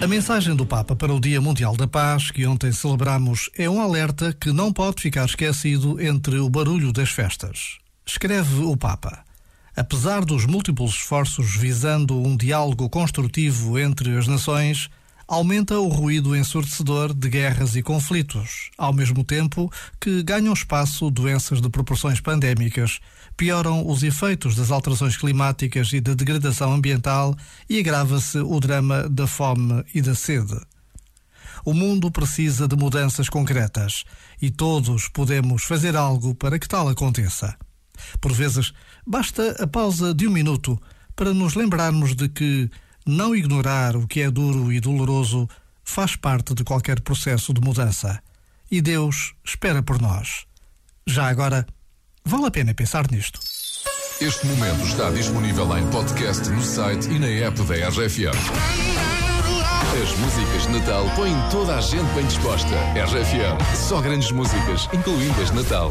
A mensagem do Papa para o Dia Mundial da Paz, que ontem celebramos, é um alerta que não pode ficar esquecido entre o barulho das festas. Escreve o Papa. Apesar dos múltiplos esforços visando um diálogo construtivo entre as nações, aumenta o ruído ensurdecedor de guerras e conflitos, ao mesmo tempo que ganham espaço doenças de proporções pandémicas, pioram os efeitos das alterações climáticas e da degradação ambiental e agrava-se o drama da fome e da sede. O mundo precisa de mudanças concretas e todos podemos fazer algo para que tal aconteça. Por vezes, basta a pausa de um minuto para nos lembrarmos de que não ignorar o que é duro e doloroso faz parte de qualquer processo de mudança. E Deus espera por nós. Já agora, vale a pena pensar nisto. Este momento está disponível em podcast no site e na app da RFM. As músicas de Natal põem toda a gente bem disposta. RFM, só grandes músicas, incluindo as de Natal.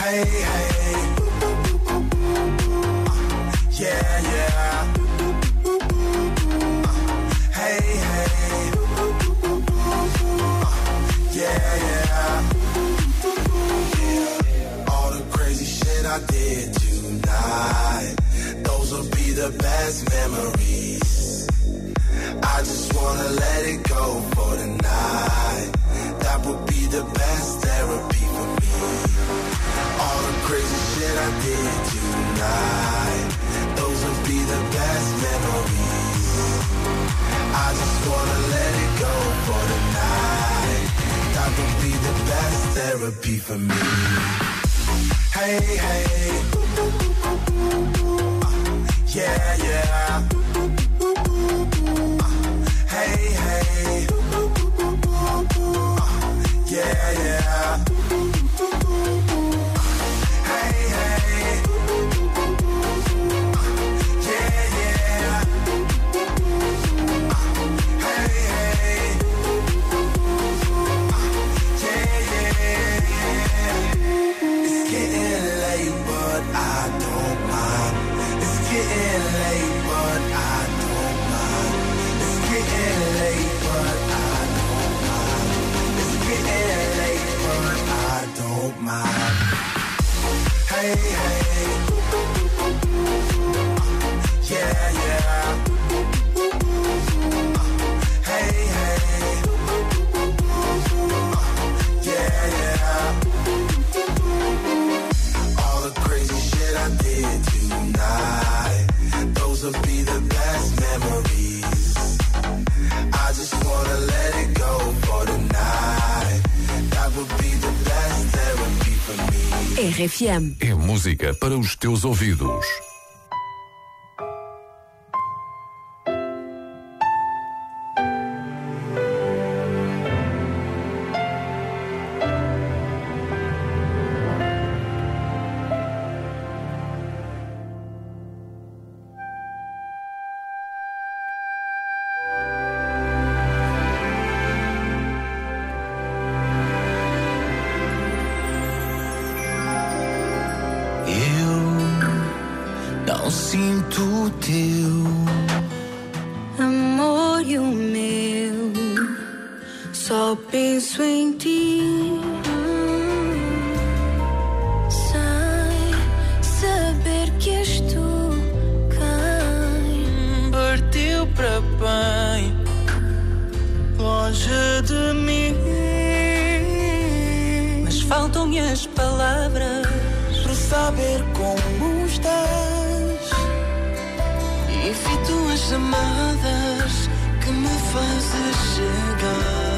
Hey, hey. Yeah, yeah. Hey, hey. Yeah, yeah. All the crazy shit I did tonight. Those will be the best memories. Therapy for me. Hey, hey. yeah, yeah. Hey, hey. Yeah, yeah. RFM. É música para os teus ouvidos. Não sinto o teu amor e o meu. Só penso em ti. Sei saber que és tu partiu para longe saber como estás. Evito as chamadas que me fazem chegar.